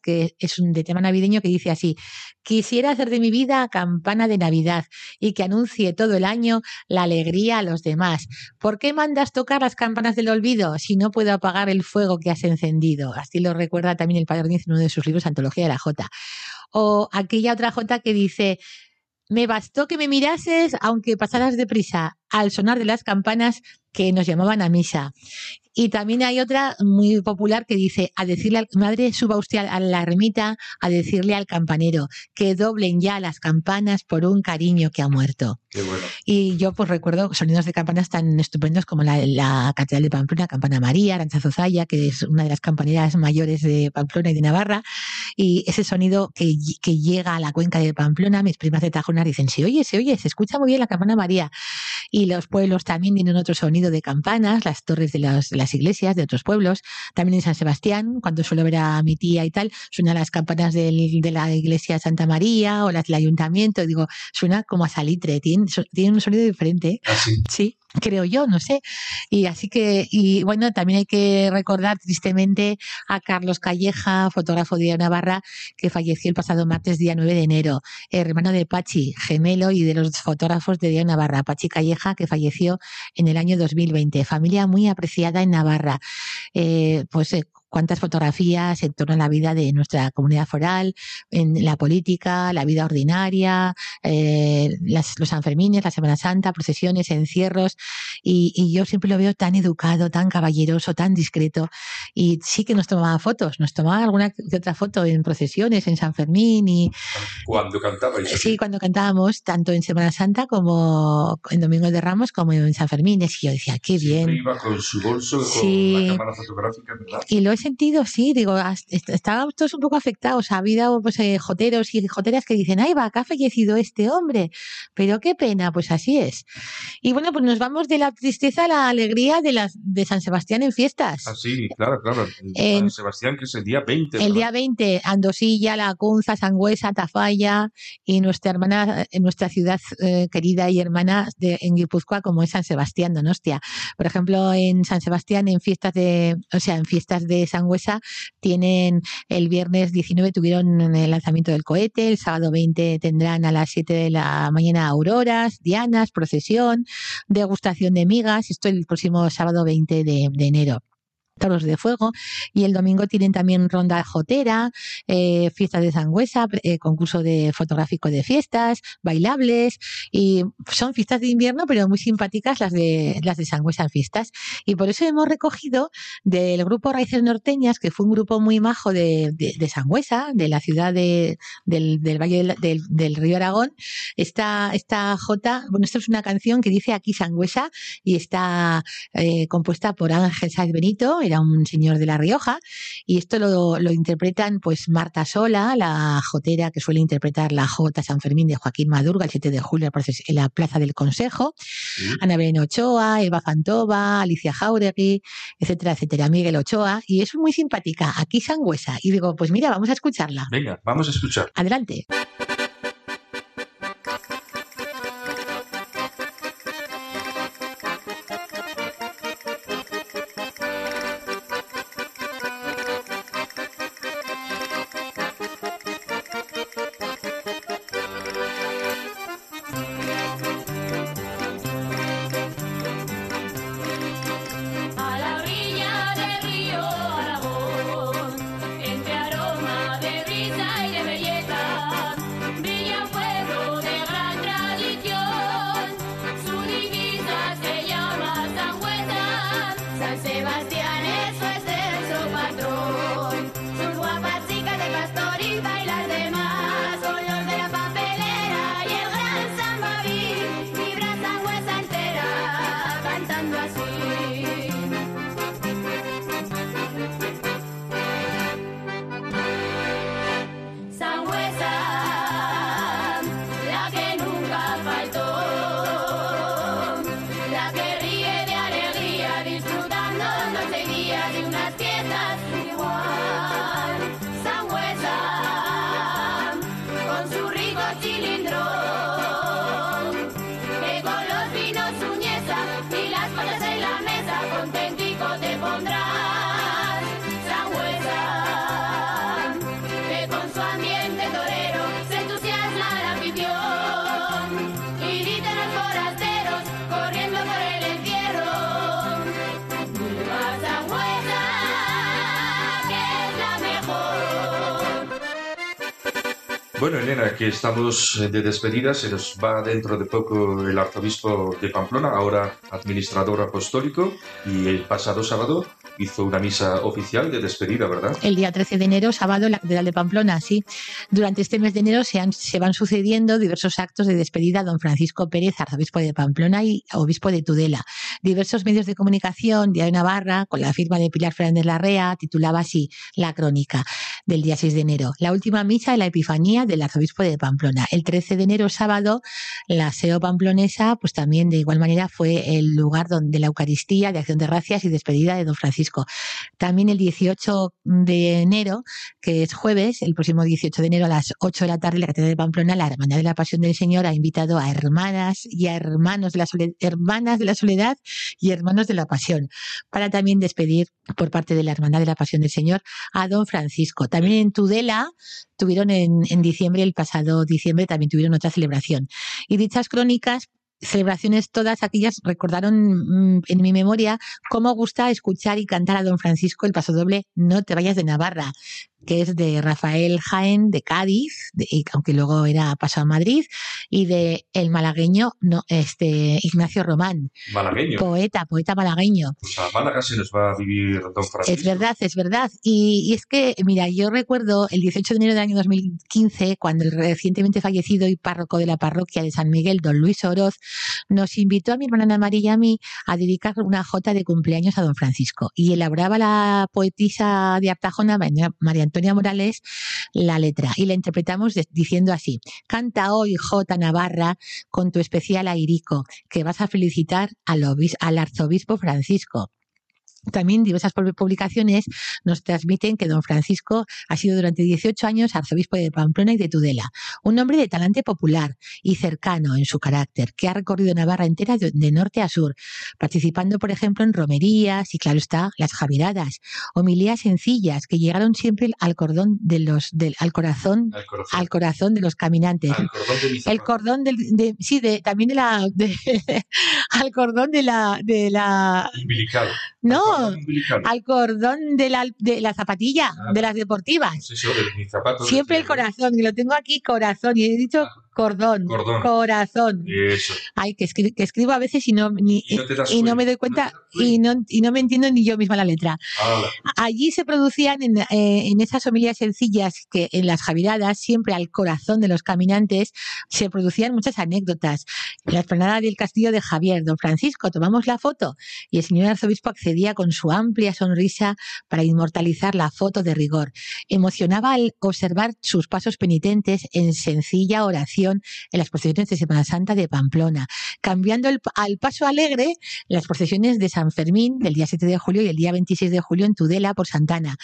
que es un de tema navideño que dice así, quisiera hacer de mi vida campana de Navidad y que anuncie todo el año la alegría a los demás. ¿Por qué mandas tocar las campanas del olvido si no puedo apagar el fuego que has encendido? Así lo recuerda también el padre Ordeñez en uno de sus libros, Antología de la Jota. O aquella otra Jota que dice, me bastó que me mirases aunque pasaras deprisa al sonar de las campanas que nos llamaban a misa. Y también hay otra muy popular que dice, a decirle al madre, suba usted a la ermita a decirle al campanero que doblen ya las campanas por un cariño que ha muerto. Y yo pues recuerdo sonidos de campanas tan estupendos como la, Catedral de Pamplona, Campana María, Arancha Zaya, que es una de las campaneras mayores de Pamplona y de Navarra. Y ese sonido que, que llega a la cuenca de Pamplona, mis primas de Tajona dicen, se oye, se oye, se escucha muy bien la Campana María. Y los pueblos también tienen otro sonido de campanas, las torres de, las iglesias de otros pueblos. También en San Sebastián, cuando suelo ver a mi tía y tal, suenan las campanas de la iglesia Santa María o las del ayuntamiento. Digo, suena como a salitre, tiene, un sonido diferente. ¿Ah, sí, creo yo, no sé. Y así que, y bueno, también hay que recordar tristemente a Carlos Calleja, fotógrafo de Navarra, que falleció el pasado martes, día 9 de enero, hermano de Pachi, gemelo y de los fotógrafos de Diana Navarra, Pachi Calleja, que falleció en el año 2020. Familia muy apreciada en Navarra. Eh, pues eh, cuántas fotografías en torno a la vida de nuestra comunidad foral, en la política, la vida ordinaria, eh, las, los Sanfermines, la Semana Santa, procesiones, encierros, y, y, yo siempre lo veo tan educado, tan caballeroso, tan discreto, y sí que nos tomaba fotos, nos tomaba alguna otra foto en procesiones, en San Fermín y... Cuando cantabais. Sí, cuando cantábamos, tanto en Semana Santa como en Domingo de Ramos, como en San Fermín, y yo decía, qué bien. Iba con su bolso, con la cámara fotográfica, ¿verdad? Y lo sentido, sí, digo, estábamos todos un poco afectados. Ha habido pues, eh, joteros y joteras que dicen, ay, va, que ha fallecido este hombre, pero qué pena, pues así es. Y bueno, pues nos vamos de la tristeza a la alegría de, las, de San Sebastián en fiestas. Ah, sí, claro, claro. San Sebastián, que es el día 20. El día 20, Andosilla, La Cunza, Sangüesa, Tafalla y nuestra hermana, en nuestra ciudad eh, querida y hermana de, en Guipúzcoa, como es San Sebastián, Donostia. Por ejemplo, en San Sebastián, en fiestas de, o sea, en fiestas de Sangüesa, tienen el viernes 19 tuvieron el lanzamiento del cohete, el sábado 20 tendrán a las 7 de la mañana auroras, dianas, procesión, degustación de migas, esto el próximo sábado 20 de enero toros de fuego y el domingo tienen también ronda jotera, eh, fiestas de sangüesa, eh, concurso de fotográfico de fiestas, bailables y son fiestas de invierno pero muy simpáticas las de las de sangüesa en fiestas. Y por eso hemos recogido del grupo Raíces Norteñas que fue un grupo muy majo de, de, Sangüesa, de la ciudad de, del, del Valle del, del, Río Aragón, esta, esta J, bueno, esto es una canción que dice aquí Sangüesa y está eh, compuesta por Ángel Sáez Benito, era un señor de La Rioja, y esto lo, lo, interpretan pues Marta Sola, la jotera que suele interpretar la Jota San Fermín de Joaquín Madurga el 7 de julio en la Plaza del Consejo, Ana Belén Ochoa, Eva Fantova, Alicia Jauregui, etcétera, etcétera, Miguel Ochoa, y es muy simpática, aquí sangüesa, y digo, pues mira, vamos a escucharla. Venga, vamos a escuchar. Adelante. Bueno, Elena, que estamos de despedida, se nos va dentro de poco el arzobispo de Pamplona, ahora administrador apostólico, y el pasado sábado hizo una misa oficial de despedida, ¿verdad? El día 13 de enero, sábado, en la Catedral de Pamplona, sí. Durante este mes de enero se, han, se van sucediendo diversos actos de despedida a don Francisco Pérez, arzobispo de Pamplona y obispo de Tudela. Diversos medios de comunicación, de Navarra, con la firma de Pilar Fernández Larrea, titulaba así la crónica del día 6 de enero. La última misa de la Epifanía del arzobispo de Pamplona. El 13 de enero, sábado, la SEO pamplonesa, pues también de igual manera fue el lugar donde la Eucaristía, de acción de gracias y despedida de don Francisco. También el 18 de enero, que es jueves, el próximo 18 de enero a las 8 de la tarde, la Catedral de Pamplona, la Hermandad de la Pasión del Señor ha invitado a hermanas y a hermanos de la soledad, hermanas de la soledad y hermanos de la Pasión, para también despedir por parte de la Hermandad de la Pasión del Señor a don Francisco. También en Tudela tuvieron en diciembre, el pasado diciembre, también tuvieron otra celebración. Y dichas crónicas celebraciones todas aquellas recordaron mm, en mi memoria cómo gusta escuchar y cantar a don Francisco el paso doble No te vayas de Navarra, que es de Rafael Jaén de Cádiz, aunque luego era pasado a Madrid, y de el malagueño no, este, Ignacio Román. Malagueño. Poeta, poeta malagueño. Pues a Málaga se nos va a vivir Don Francisco. Es verdad, es verdad. Y, es que, mira, yo recuerdo el 18 de enero del año 2015, cuando el recientemente fallecido y párroco de la parroquia de San Miguel, don Luis Oroz, nos invitó a mi hermana Ana María y a mí a dedicar una jota de cumpleaños a don Francisco. Y elaboraba la poetisa de Artajona, María Antonia Morales, la letra. Y la interpretamos diciendo así, canta hoy J. Navarra con tu especial airico, que vas a felicitar al, al arzobispo Francisco. También diversas publicaciones nos transmiten que don Francisco ha sido durante 18 años arzobispo de Pamplona y de Tudela, un hombre de talante popular y cercano en su carácter, que ha recorrido Navarra entera de, norte a sur, participando, por ejemplo, en romerías y, claro está, las javiradas, homilías sencillas que llegaron siempre al cordón de los, del, al corazón, al corazón, de los caminantes. el cordón de, sí, de, también de la, [LAUGHS] al cordón de la, de la, no, al cordón de la, de la zapatilla, ah. de las deportivas. Siempre el corazón, y lo tengo aquí corazón, y he dicho ah. Cordón, corazón. Ay, que, escribo a veces y no, y, no, me doy cuenta y no, y no me entiendo ni yo misma la letra. Allí se producían en, eh, en, esas homilías sencillas que en las javiradas, siempre al corazón de los caminantes, se producían muchas anécdotas. En la explanada del castillo de Javier, don Francisco, tomamos la foto y el señor arzobispo accedía con su amplia sonrisa para inmortalizar la foto de rigor. Emocionaba al observar sus pasos penitentes en sencilla oración en las procesiones de Semana Santa de Pamplona, cambiando el, al paso alegre las procesiones de San Fermín del día 7 de julio y el día 26 de julio en Tudela por Santana.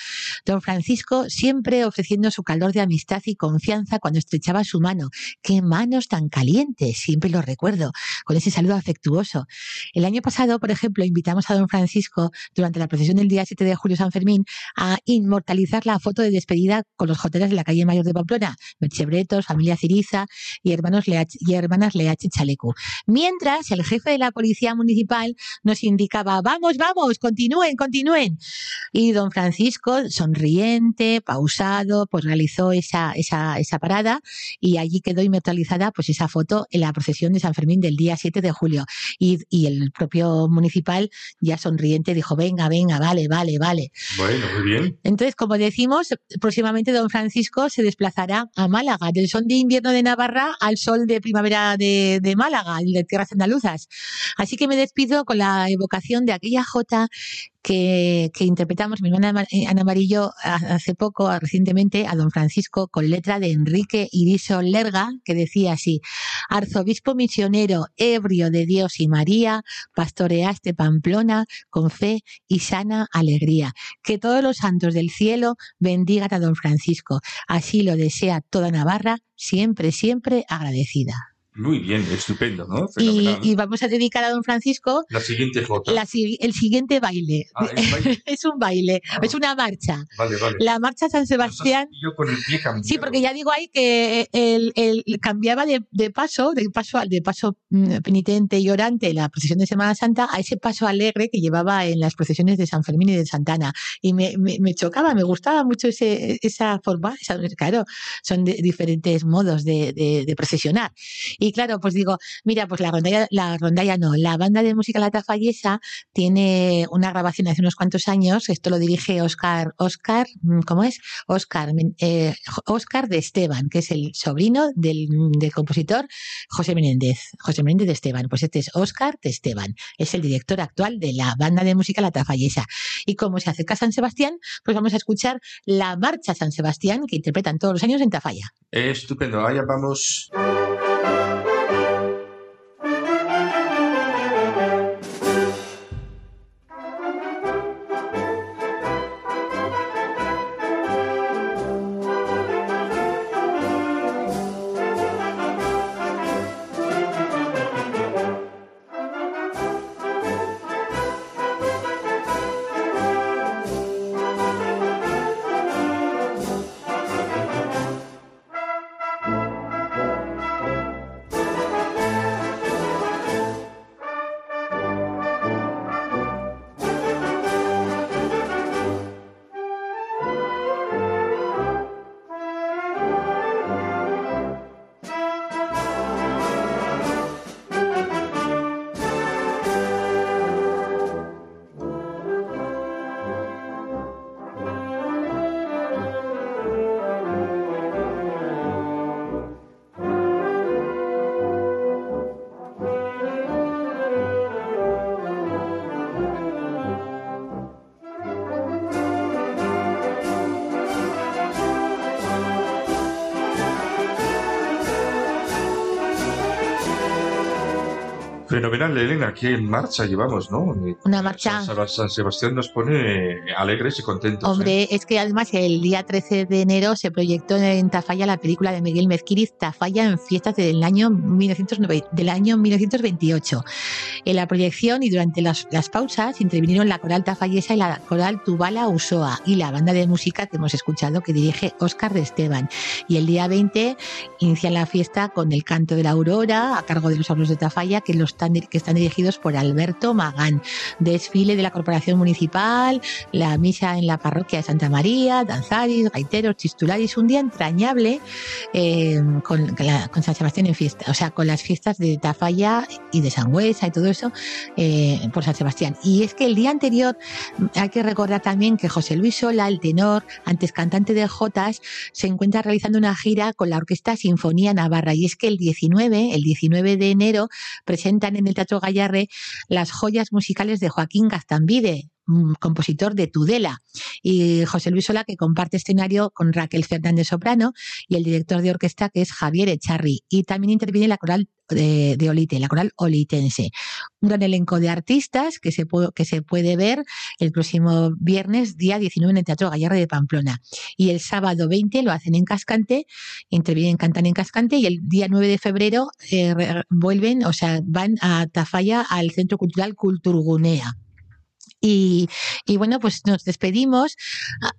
Don Francisco siempre ofreciendo su calor de amistad y confianza cuando estrechaba su mano. ¡Qué manos tan calientes! Siempre lo recuerdo, con ese saludo afectuoso. El año pasado, por ejemplo, invitamos a don Francisco durante la procesión del día 7 de julio San Fermín a inmortalizar la foto de despedida con los joteros de la calle Mayor de Pamplona, Merchebretos, familia Ciriza y, hermanos y hermanas Chalecu. Mientras el jefe de la policía municipal nos indicaba, vamos, vamos, continúen, continúen. Y don Francisco, sonriente, pausado, pues realizó esa, esa, esa parada y allí quedó inmortalizada pues esa foto en la procesión de San Fermín del día 7 de julio. Y, y el propio municipal ya sonriente dijo, venga, venga, vale, vale, vale. Bueno, muy bien. Entonces, como decimos, próximamente don Francisco se desplazará a Málaga, del son de invierno de Navarra al sol de primavera de, de Málaga, de tierras andaluzas. Así que me despido con la evocación de aquella jota que, interpretamos mi hermana eh, Ana Amarillo hace poco, recientemente, a don Francisco con letra de Enrique Iriso Lerga, que decía así, arzobispo misionero, ebrio de Dios y María, pastoreaste Pamplona con fe y sana alegría. Que todos los santos del cielo bendigan a don Francisco. Así lo desea toda Navarra, siempre, siempre agradecida. Muy bien, estupendo, ¿no? Y, vamos a dedicar a don Francisco la siguiente foto. el siguiente baile. Ah, [LAUGHS] ¿es, un baile, ah. es una marcha. Vale, vale. La marcha San Sebastián. Yo con el pie sí, porque ya digo ahí que el, cambiaba de, paso, de paso, de paso mm, penitente y orante la procesión de Semana Santa a ese paso alegre que llevaba en las procesiones de San Fermín y de Santana. Y me, me, chocaba, me gustaba mucho ese, esa forma. claro, son diferentes modos de, de, de procesionar. Y claro, pues digo, mira, pues la rondalla, la rondalla no, la banda de música La Tafallesa tiene una grabación hace unos cuantos años, esto lo dirige Oscar, Oscar, mm, ¿cómo es? Oscar, eh, Oscar de Esteban, que es el sobrino del, compositor José Menéndez, José Menéndez de Esteban, pues este es Oscar de Esteban, es el director actual de la banda de música La Tafallesa. Y como se acerca San Sebastián, pues vamos a escuchar la marcha San Sebastián que interpretan todos los años en Tafalla. Estupendo, allá vamos. Fenomenal, Elena, qué marcha llevamos, ¿no? Una marcha. San, Sebastián nos pone alegres y contentos. Hombre, ¿eh? es que además el día 13 de enero se proyectó en Tafalla la película de Miguel Mezquiriz, Tafalla, en fiestas del año, 1909, del año 1928. En la proyección y durante las, pausas intervinieron la coral tafallesa y la coral Tubala Usoa y la banda de música que hemos escuchado que dirige Óscar de Esteban. Y el día 20 inician la fiesta con el canto de la aurora a cargo de los alumnos de Tafalla que, los que están dirigidos por Alberto Magán. Desfile de la Corporación Municipal, la misa en la parroquia de Santa María, danzaris, gaiteros, chistularis, un día entrañable eh, con, con, San Sebastián en fiesta, o sea, con las fiestas de Tafalla y de Sangüesa y todo eso eh, por San Sebastián. Y es que el día anterior hay que recordar también que José Luis Sola, el tenor, antes cantante de Jotas, se encuentra realizando una gira con la Orquesta Sinfonía Navarra. Y es que el 19, el 19 de enero, presentan en el Teatro Gallarre las joyas musicales de Joaquín Gaztambide, mm, compositor de Tudela, y José Luis Sola, que comparte escenario con Raquel Fernández Soprano, y el director de orquesta, que es Javier Echarri. Y también interviene la coral de, de, Olite, la coral olitense. Un gran elenco de artistas que se, puede, que se puede ver el próximo viernes, día 19, en el Teatro Gallarre de Pamplona. Y el sábado 20 lo hacen en Cascante, intervienen, cantan en Cascante, y el día 9 de febrero eh, vuelven, o sea, van a Tafalla al Centro Cultural Culturgunea. Y, y, bueno, pues nos despedimos,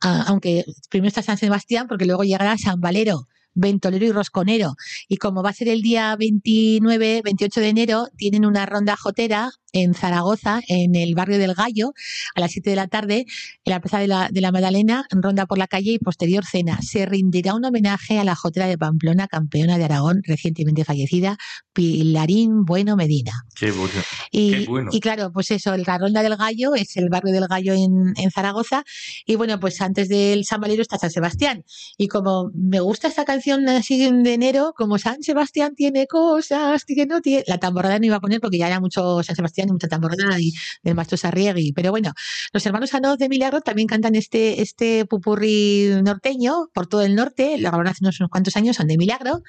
a, aunque primero está San Sebastián, porque luego llegará San Valero, ventolero y rosconero. Y como va a ser el día 29, 28 de enero, tienen una ronda jotera en Zaragoza, en el barrio del Gallo, a las 7 de la tarde, en la plaza de la, de la Magdalena, ronda por la calle y posterior cena. Se rendirá un homenaje a la jotera de Pamplona, campeona de Aragón, recientemente fallecida, Pilarín Bueno Medina. Qué bueno. Y, Qué bueno. y claro, pues eso, la ronda del Gallo es el barrio del Gallo en, en Zaragoza. Y bueno, pues antes del San Valero está San Sebastián. Y como me gusta esta canción así de enero, como San Sebastián tiene cosas que no tiene, la tamborrada no iba a poner porque ya era mucho San Sebastián y mucha tamborrada y del maestro Sarriegui. Pero bueno, los hermanos Anoz de Milagro también cantan este, este pupurri norteño por todo el norte, lo grabaron hace unos, cuantos años, son de Milagro,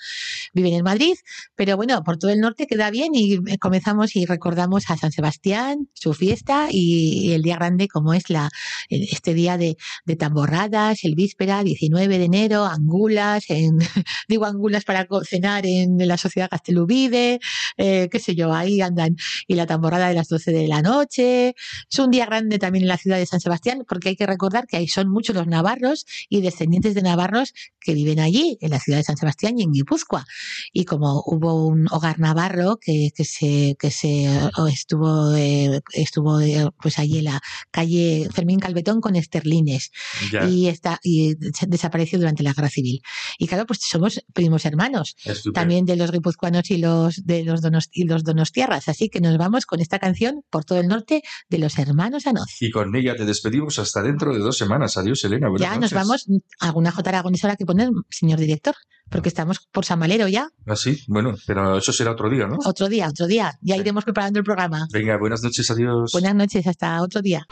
viven en Madrid, pero bueno, por todo el norte queda bien y comenzamos y recordamos a San Sebastián, su fiesta y, el día grande como es la este día de, de tamborradas, el víspera, 19 de enero, angulas, en, [LAUGHS] digo angulas para cenar en la sociedad Castelubide, eh, qué sé yo, ahí andan, y la tamborrada de las 12 de la noche. Es un día grande también en la ciudad de San Sebastián, porque hay que recordar que ahí son muchos los navarros y descendientes de navarros que viven allí, en la ciudad de San Sebastián y en Guipúzcoa. Y como hubo un hogar navarro que, que se, que se estuvo, eh, estuvo eh, pues allí en la calle Fermín Calvetón con Esterlines Ya. y está y desapareció durante la guerra civil. Y claro, pues somos primos hermanos Estupendo. también de los guipuzcoanos y los de los donos y los donostiarras. Así que nos vamos con esta canción por todo el norte de los hermanos Anoz. Y con ella te despedimos hasta dentro de dos semanas. Adiós, Elena. Buenas Ya nos vamos, alguna J aragonesa que poner, señor director, porque estamos por San Valero ya. Ah, sí, bueno, pero eso será otro día, ¿no? Otro día, otro día. Ya Sí. iremos preparando el programa. Venga, buenas noches, adiós. Buenas noches, hasta otro día.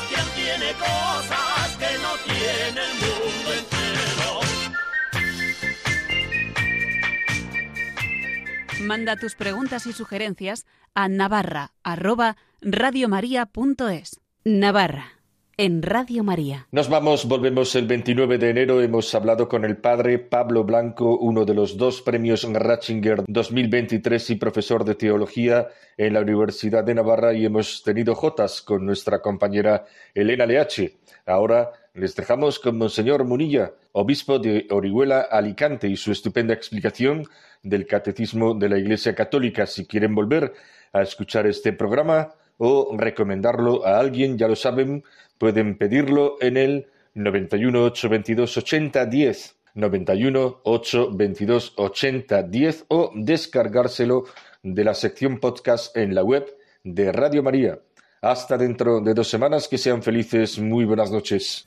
Sebastián tiene cosas que no tiene el mundo entero. Manda tus preguntas y sugerencias a navarra arroba radiomaria.es. Navarra, en Radio María. Nos vamos, volvemos el 29 de enero. Hemos hablado con el padre Pablo Blanco, uno de los dos premios Ratzinger 2023 y profesor de teología en la Universidad de Navarra y hemos tenido jotas con nuestra compañera Elena Leache. Ahora les dejamos con Monseñor Munilla, obispo de Orihuela, Alicante, y su estupenda explicación del Catecismo de la Iglesia Católica. Si quieren volver a escuchar este programa o recomendarlo a alguien, ya lo saben, pueden pedirlo en el 91 822 80 10. 91 8 22 80 10 o descargárselo de la sección podcast en la web de Radio María. Hasta dentro de dos semanas, que sean felices, muy buenas noches.